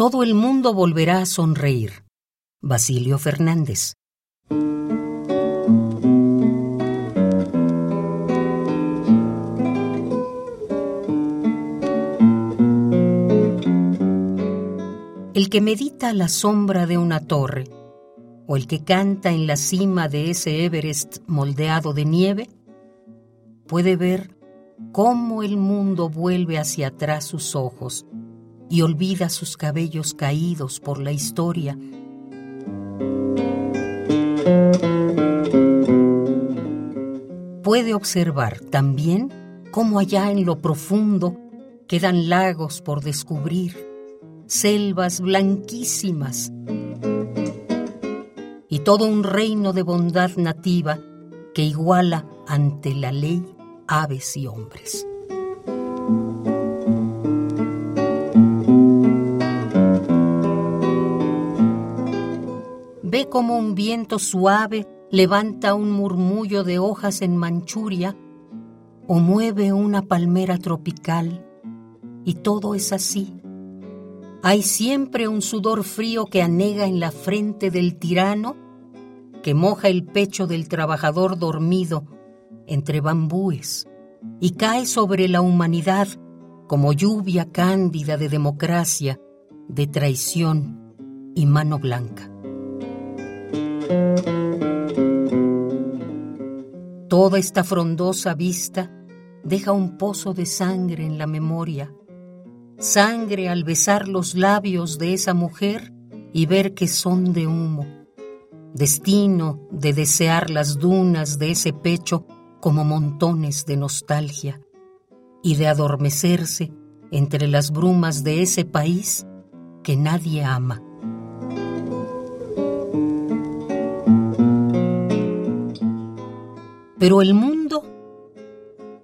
todo el mundo volverá a sonreír. Basilio Fernández. El que medita a la sombra de una torre, o el que canta en la cima de ese Everest moldeado de nieve, puede ver cómo el mundo vuelve hacia atrás sus ojos y olvida sus cabellos caídos por la historia. Puede observar también cómo allá en lo profundo quedan lagos por descubrir selvas blanquísimas y todo un reino de bondad nativa que iguala ante la ley aves y hombres. Ve como un viento suave levanta un murmullo de hojas en Manchuria o mueve una palmera tropical y todo es así hay siempre un sudor frío que anega en la frente del tirano, que moja el pecho del trabajador dormido entre bambúes y cae sobre la humanidad como lluvia cándida de democracia, de traición y mano blanca. Toda esta frondosa vista deja un pozo de sangre en la memoria sangre al besar los labios de esa mujer y ver que son de humo, destino de desear las dunas de ese pecho como montones de nostalgia y de adormecerse entre las brumas de ese país que nadie ama. Pero el mundo,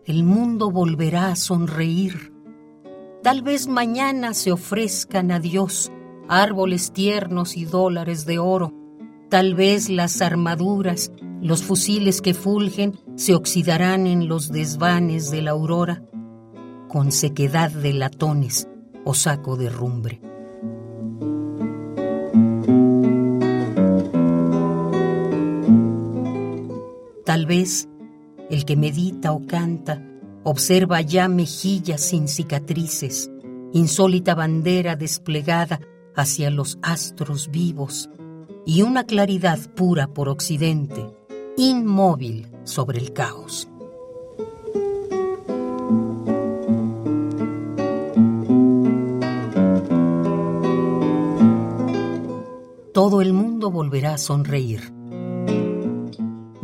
el mundo volverá a sonreír Tal vez mañana se ofrezcan a Dios árboles tiernos y dólares de oro. Tal vez las armaduras, los fusiles que fulgen, se oxidarán en los desvanes de la aurora, con sequedad de latones o saco de rumbre. Tal vez el que medita o canta Observa ya mejillas sin cicatrices, insólita bandera desplegada hacia los astros vivos y una claridad pura por occidente, inmóvil sobre el caos. Todo el mundo volverá a sonreír.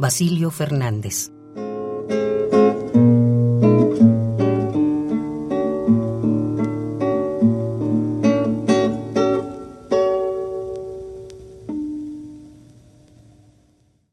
Basilio Fernández